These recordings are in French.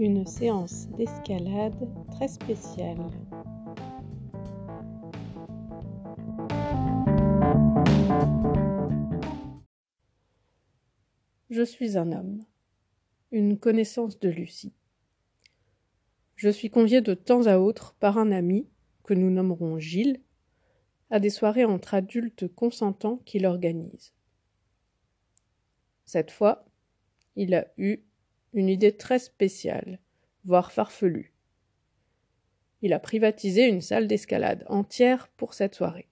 Une séance d'escalade très spéciale. Je suis un homme, une connaissance de Lucie. Je suis convié de temps à autre par un ami, que nous nommerons Gilles, à des soirées entre adultes consentants qu'il organise. Cette fois, il a eu une idée très spéciale, voire farfelue. Il a privatisé une salle d'escalade entière pour cette soirée.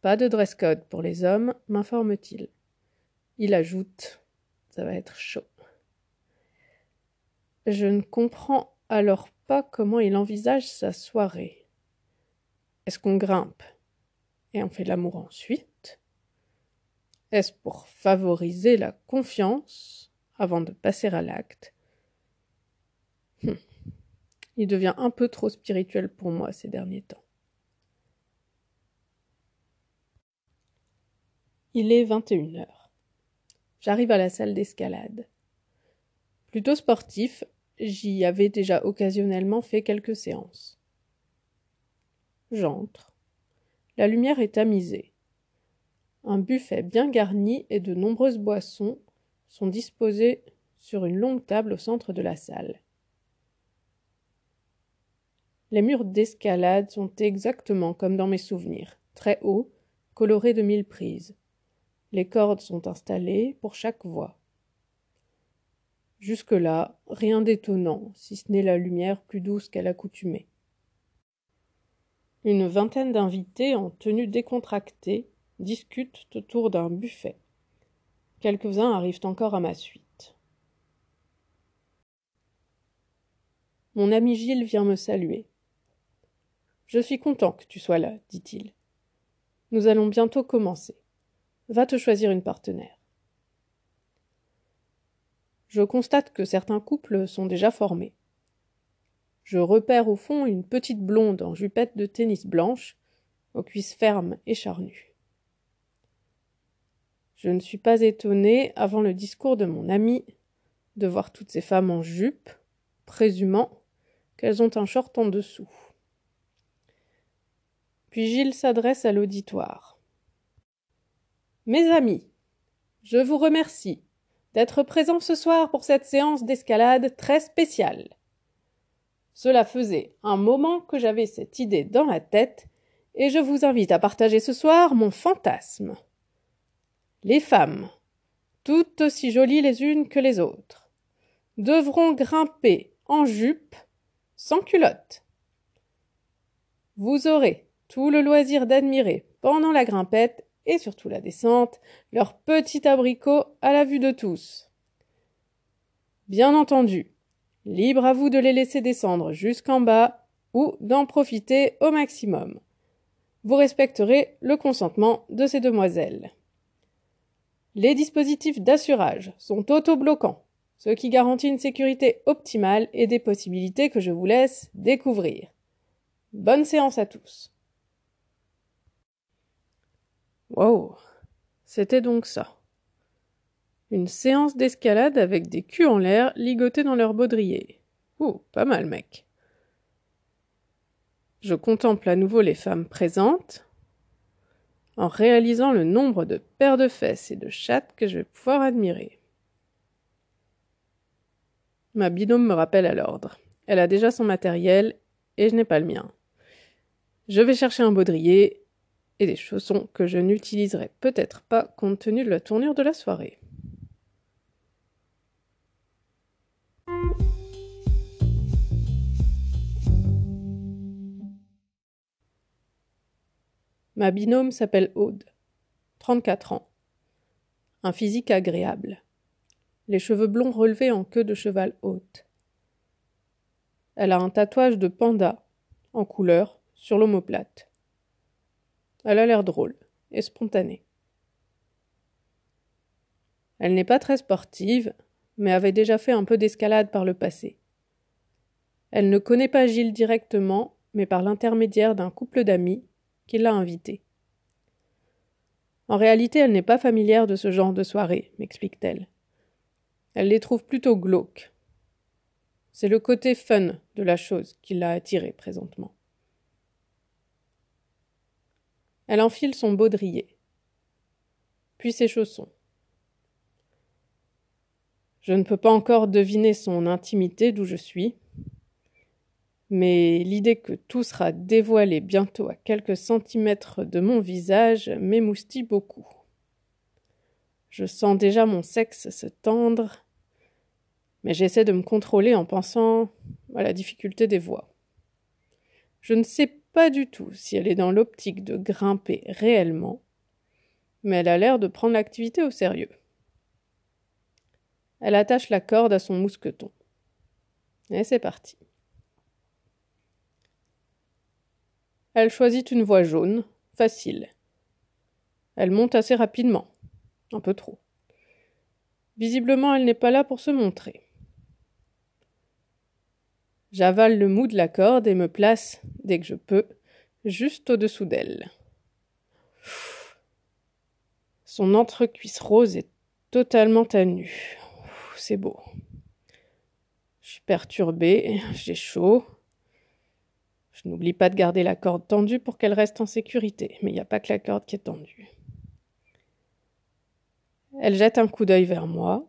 Pas de dress code pour les hommes, m'informe-t-il. Il ajoute Ça va être chaud. Je ne comprends alors pas comment il envisage sa soirée. Est-ce qu'on grimpe et on fait l'amour ensuite? Est-ce pour favoriser la confiance? Avant de passer à l'acte hum. Il devient un peu trop spirituel pour moi ces derniers temps. Il est 21 heures. J'arrive à la salle d'escalade. Plutôt sportif, j'y avais déjà occasionnellement fait quelques séances. J'entre. La lumière est tamisée. Un buffet bien garni et de nombreuses boissons sont disposées sur une longue table au centre de la salle. Les murs d'escalade sont exactement comme dans mes souvenirs, très hauts, colorés de mille prises. Les cordes sont installées pour chaque voie. Jusque-là, rien d'étonnant, si ce n'est la lumière plus douce qu'à l'accoutumée. Une vingtaine d'invités en tenue décontractée discutent autour d'un buffet. Quelques-uns arrivent encore à ma suite. Mon ami Gilles vient me saluer. Je suis content que tu sois là, dit-il. Nous allons bientôt commencer. Va te choisir une partenaire. Je constate que certains couples sont déjà formés. Je repère au fond une petite blonde en jupette de tennis blanche, aux cuisses fermes et charnues. Je ne suis pas étonné, avant le discours de mon ami, de voir toutes ces femmes en jupe, présumant qu'elles ont un short en dessous. Puis Gilles s'adresse à l'auditoire. Mes amis, je vous remercie d'être présents ce soir pour cette séance d'escalade très spéciale. Cela faisait un moment que j'avais cette idée dans la tête et je vous invite à partager ce soir mon fantasme. Les femmes, toutes aussi jolies les unes que les autres, devront grimper en jupe, sans culotte. Vous aurez tout le loisir d'admirer pendant la grimpette et surtout la descente, leur petit abricot à la vue de tous. Bien entendu, libre à vous de les laisser descendre jusqu'en bas ou d'en profiter au maximum. Vous respecterez le consentement de ces demoiselles. Les dispositifs d'assurage sont autobloquants, ce qui garantit une sécurité optimale et des possibilités que je vous laisse découvrir. Bonne séance à tous. Wow, c'était donc ça. Une séance d'escalade avec des culs en l'air ligotés dans leur baudrier. Ouh, pas mal, mec. Je contemple à nouveau les femmes présentes, en réalisant le nombre de paires de fesses et de chattes que je vais pouvoir admirer. Ma binôme me rappelle à l'ordre. Elle a déjà son matériel et je n'ai pas le mien. Je vais chercher un baudrier et des chaussons que je n'utiliserai peut-être pas compte tenu de la tournure de la soirée. Ma binôme s'appelle Aude, 34 ans. Un physique agréable. Les cheveux blonds relevés en queue de cheval haute. Elle a un tatouage de panda, en couleur, sur l'omoplate. Elle a l'air drôle et spontanée. Elle n'est pas très sportive, mais avait déjà fait un peu d'escalade par le passé. Elle ne connaît pas Gilles directement, mais par l'intermédiaire d'un couple d'amis qui l'a invitée. En réalité, elle n'est pas familière de ce genre de soirée, m'explique-t-elle. Elle les trouve plutôt glauques. C'est le côté fun de la chose qui l'a attirée présentement. Elle enfile son baudrier, puis ses chaussons. Je ne peux pas encore deviner son intimité d'où je suis, mais l'idée que tout sera dévoilé bientôt à quelques centimètres de mon visage m'émoustille beaucoup. Je sens déjà mon sexe se tendre, mais j'essaie de me contrôler en pensant à la difficulté des voies. Je ne sais pas du tout si elle est dans l'optique de grimper réellement, mais elle a l'air de prendre l'activité au sérieux. Elle attache la corde à son mousqueton. Et c'est parti. Elle choisit une voie jaune, facile. Elle monte assez rapidement, un peu trop. Visiblement, elle n'est pas là pour se montrer. J'avale le mou de la corde et me place, dès que je peux, juste au-dessous d'elle. Son entrecuisse rose est totalement à nu. C'est beau. Je suis perturbée, j'ai chaud, je n'oublie pas de garder la corde tendue pour qu'elle reste en sécurité, mais il n'y a pas que la corde qui est tendue. Elle jette un coup d'œil vers moi.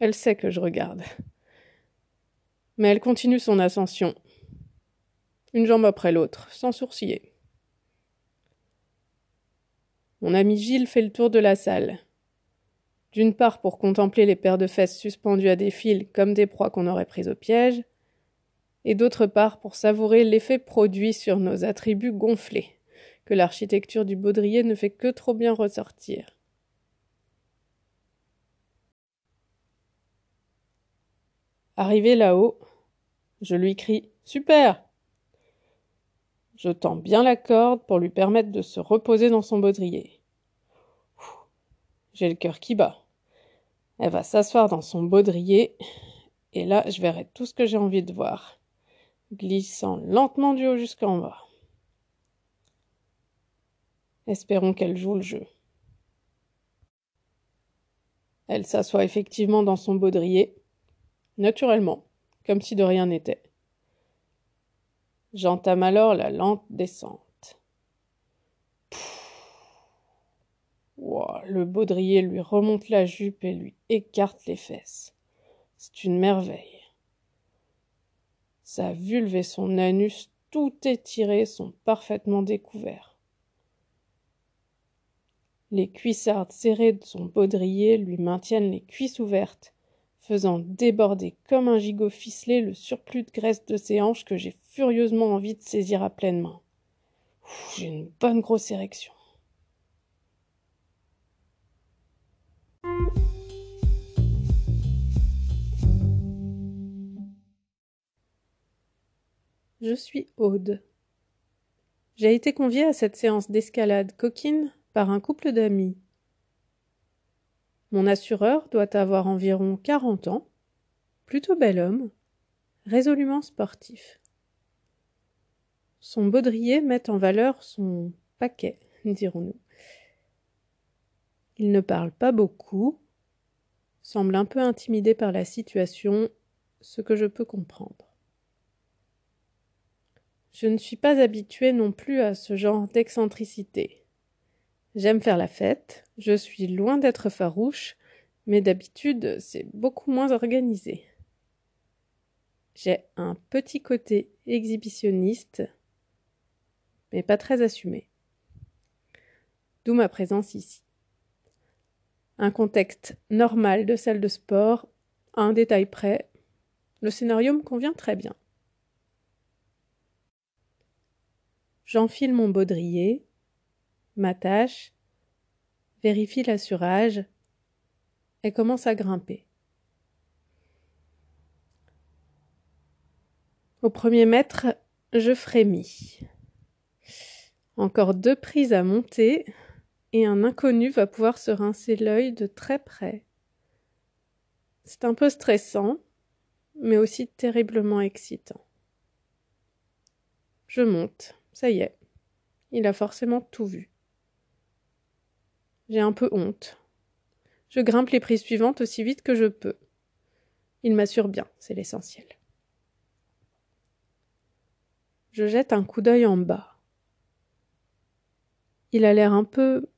Elle sait que je regarde. Mais elle continue son ascension, une jambe après l'autre, sans sourciller. Mon ami Gilles fait le tour de la salle. D'une part pour contempler les paires de fesses suspendues à des fils comme des proies qu'on aurait prises au piège, et d'autre part pour savourer l'effet produit sur nos attributs gonflés, que l'architecture du baudrier ne fait que trop bien ressortir. Arrivé là-haut, je lui crie Super Je tends bien la corde pour lui permettre de se reposer dans son baudrier. J'ai le cœur qui bat. Elle va s'asseoir dans son baudrier, et là je verrai tout ce que j'ai envie de voir glissant lentement du haut jusqu'en bas. Espérons qu'elle joue le jeu. Elle s'assoit effectivement dans son baudrier, naturellement, comme si de rien n'était. J'entame alors la lente descente. le baudrier lui remonte la jupe et lui écarte les fesses. C'est une merveille. Sa vulve et son anus tout étirés sont parfaitement découverts. Les cuissardes serrées de son baudrier lui maintiennent les cuisses ouvertes, faisant déborder comme un gigot ficelé le surplus de graisse de ses hanches que j'ai furieusement envie de saisir à pleine main. J'ai une bonne grosse érection. Je suis Aude. J'ai été conviée à cette séance d'escalade coquine par un couple d'amis. Mon assureur doit avoir environ quarante ans, plutôt bel homme, résolument sportif. Son baudrier met en valeur son paquet, dirons-nous. Il ne parle pas beaucoup, semble un peu intimidé par la situation, ce que je peux comprendre. Je ne suis pas habituée non plus à ce genre d'excentricité. J'aime faire la fête, je suis loin d'être farouche, mais d'habitude c'est beaucoup moins organisé. J'ai un petit côté exhibitionniste, mais pas très assumé. D'où ma présence ici. Un contexte normal de salle de sport, à un détail près, le scénario me convient très bien. J'enfile mon baudrier, m'attache, vérifie l'assurage et commence à grimper. Au premier mètre, je frémis. Encore deux prises à monter et un inconnu va pouvoir se rincer l'œil de très près. C'est un peu stressant, mais aussi terriblement excitant. Je monte. Ça y est, il a forcément tout vu. J'ai un peu honte. Je grimpe les prises suivantes aussi vite que je peux. Il m'assure bien, c'est l'essentiel. je jette un coup d'œil en bas. Il a l'air un peu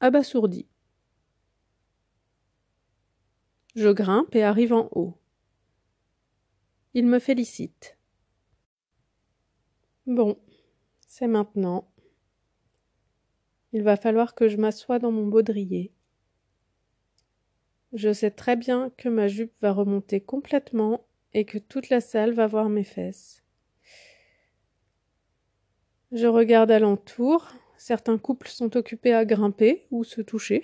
abasourdi. Je grimpe et arrive en haut. Il me félicite. Bon, c'est maintenant. Il va falloir que je m'assoie dans mon baudrier. Je sais très bien que ma jupe va remonter complètement et que toute la salle va voir mes fesses. Je regarde alentour. Certains couples sont occupés à grimper ou se toucher,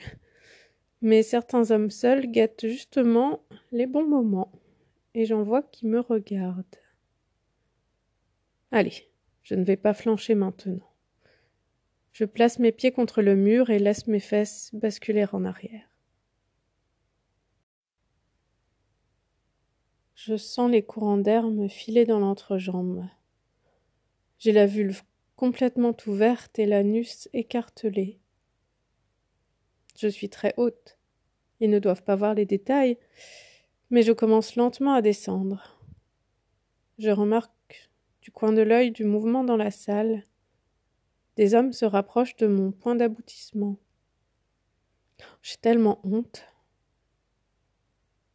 mais certains hommes seuls guettent justement les bons moments, et j'en vois qui me regardent. Allez, je ne vais pas flancher maintenant. Je place mes pieds contre le mur et laisse mes fesses basculer en arrière. Je sens les courants d'air me filer dans l'entrejambe. J'ai la vulve complètement ouverte et l'anus écartelé. Je suis très haute. Ils ne doivent pas voir les détails, mais je commence lentement à descendre. Je remarque du coin de l'œil du mouvement dans la salle. Des hommes se rapprochent de mon point d'aboutissement. J'ai tellement honte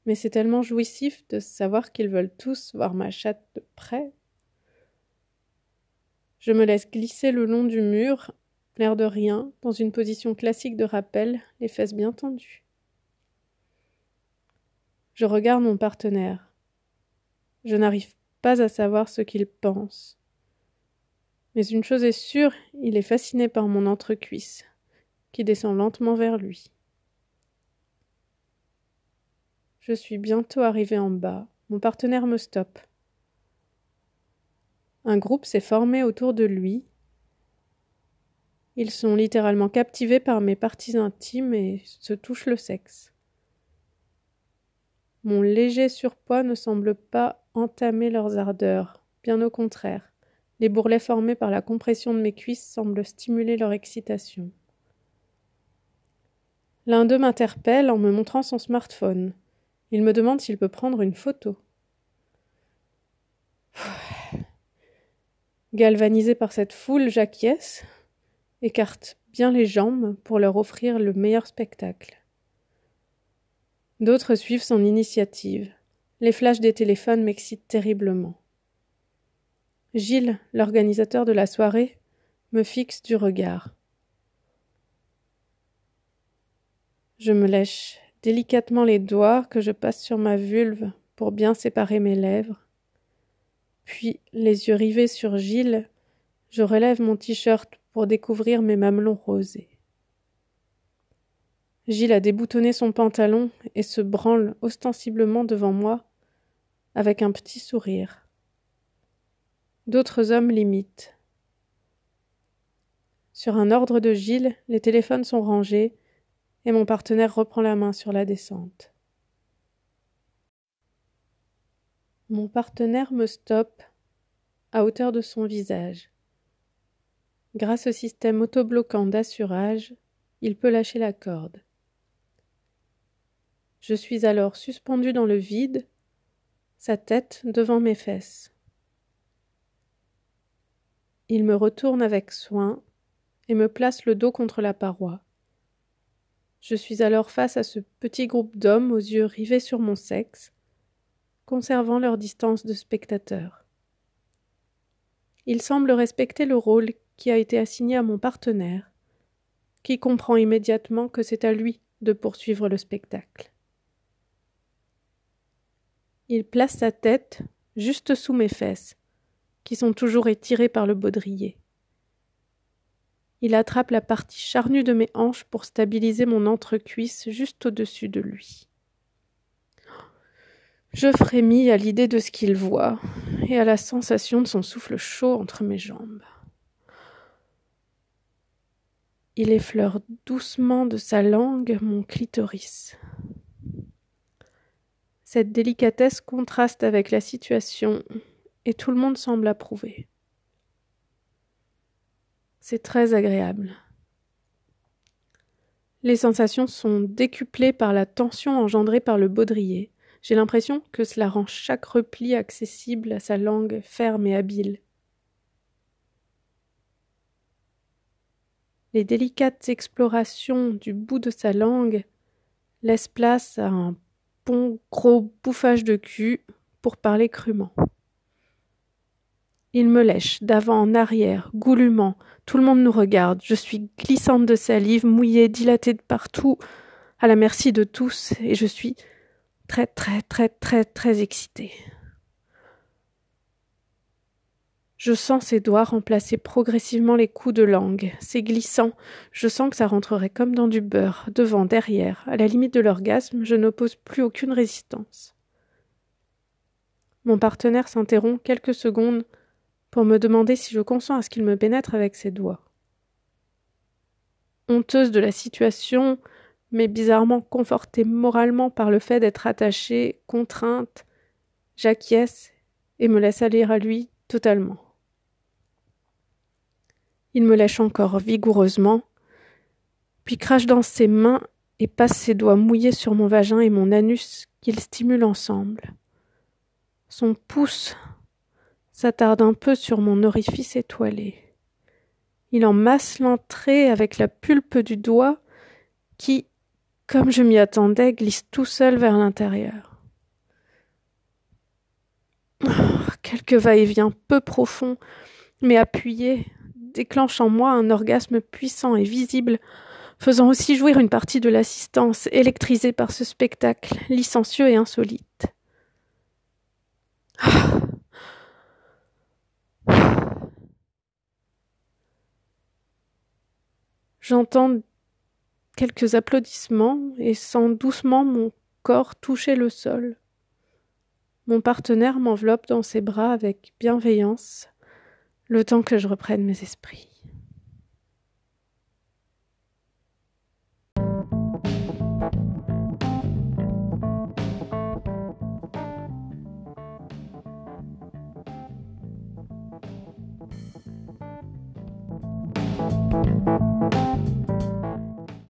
mais c'est tellement jouissif de savoir qu'ils veulent tous voir ma chatte de près. Je me laisse glisser le long du mur, l'air de rien, dans une position classique de rappel, les fesses bien tendues. Je regarde mon partenaire. Je n'arrive pas à savoir ce qu'il pense. Mais une chose est sûre, il est fasciné par mon entrecuisse, qui descend lentement vers lui. Je suis bientôt arrivé en bas. Mon partenaire me stoppe. Un groupe s'est formé autour de lui. Ils sont littéralement captivés par mes parties intimes et se touchent le sexe. Mon léger surpoids ne semble pas entamer leurs ardeurs, bien au contraire. Les bourrelets formés par la compression de mes cuisses semblent stimuler leur excitation. L'un d'eux m'interpelle en me montrant son smartphone. Il me demande s'il peut prendre une photo. Galvanisé par cette foule, j'acquiesce, écarte bien les jambes pour leur offrir le meilleur spectacle. D'autres suivent son initiative. Les flashs des téléphones m'excitent terriblement. Gilles, l'organisateur de la soirée, me fixe du regard. Je me lèche délicatement les doigts que je passe sur ma vulve pour bien séparer mes lèvres. Puis, les yeux rivés sur Gilles, je relève mon t-shirt pour découvrir mes mamelons rosés. Gilles a déboutonné son pantalon et se branle ostensiblement devant moi avec un petit sourire. D'autres hommes l'imitent. Sur un ordre de Gilles, les téléphones sont rangés et mon partenaire reprend la main sur la descente. Mon partenaire me stoppe à hauteur de son visage. Grâce au système autobloquant d'assurage, il peut lâcher la corde. Je suis alors suspendu dans le vide, sa tête devant mes fesses. Il me retourne avec soin et me place le dos contre la paroi. Je suis alors face à ce petit groupe d'hommes aux yeux rivés sur mon sexe, conservant leur distance de spectateur. Ils semblent respecter le rôle qui a été assigné à mon partenaire, qui comprend immédiatement que c'est à lui de poursuivre le spectacle. Il place sa tête juste sous mes fesses, qui sont toujours étirées par le baudrier. Il attrape la partie charnue de mes hanches pour stabiliser mon entrecuisse juste au-dessus de lui. Je frémis à l'idée de ce qu'il voit et à la sensation de son souffle chaud entre mes jambes. Il effleure doucement de sa langue mon clitoris. Cette délicatesse contraste avec la situation, et tout le monde semble approuver. C'est très agréable. Les sensations sont décuplées par la tension engendrée par le baudrier. J'ai l'impression que cela rend chaque repli accessible à sa langue ferme et habile. Les délicates explorations du bout de sa langue laissent place à un bon gros bouffage de cul pour parler crûment. Il me lèche d'avant en arrière, goulûment. Tout le monde nous regarde. Je suis glissante de salive, mouillée, dilatée de partout, à la merci de tous, et je suis très, très, très, très, très excitée. Je sens ses doigts remplacer progressivement les coups de langue. C'est glissant. Je sens que ça rentrerait comme dans du beurre, devant, derrière. À la limite de l'orgasme, je n'oppose plus aucune résistance. Mon partenaire s'interrompt quelques secondes pour me demander si je consens à ce qu'il me pénètre avec ses doigts. Honteuse de la situation, mais bizarrement confortée moralement par le fait d'être attachée, contrainte, j'acquiesce et me laisse aller à lui totalement. Il me lèche encore vigoureusement, puis crache dans ses mains et passe ses doigts mouillés sur mon vagin et mon anus qu'il stimule ensemble. Son pouce s'attarde un peu sur mon orifice étoilé. Il en masse l'entrée avec la pulpe du doigt qui, comme je m'y attendais, glisse tout seul vers l'intérieur. Oh, quelques va-et-vient peu profonds, mais appuyés, déclenche en moi un orgasme puissant et visible, faisant aussi jouir une partie de l'assistance électrisée par ce spectacle licencieux et insolite. J'entends quelques applaudissements et sens doucement mon corps toucher le sol. Mon partenaire m'enveloppe dans ses bras avec bienveillance, le temps que je reprenne mes esprits.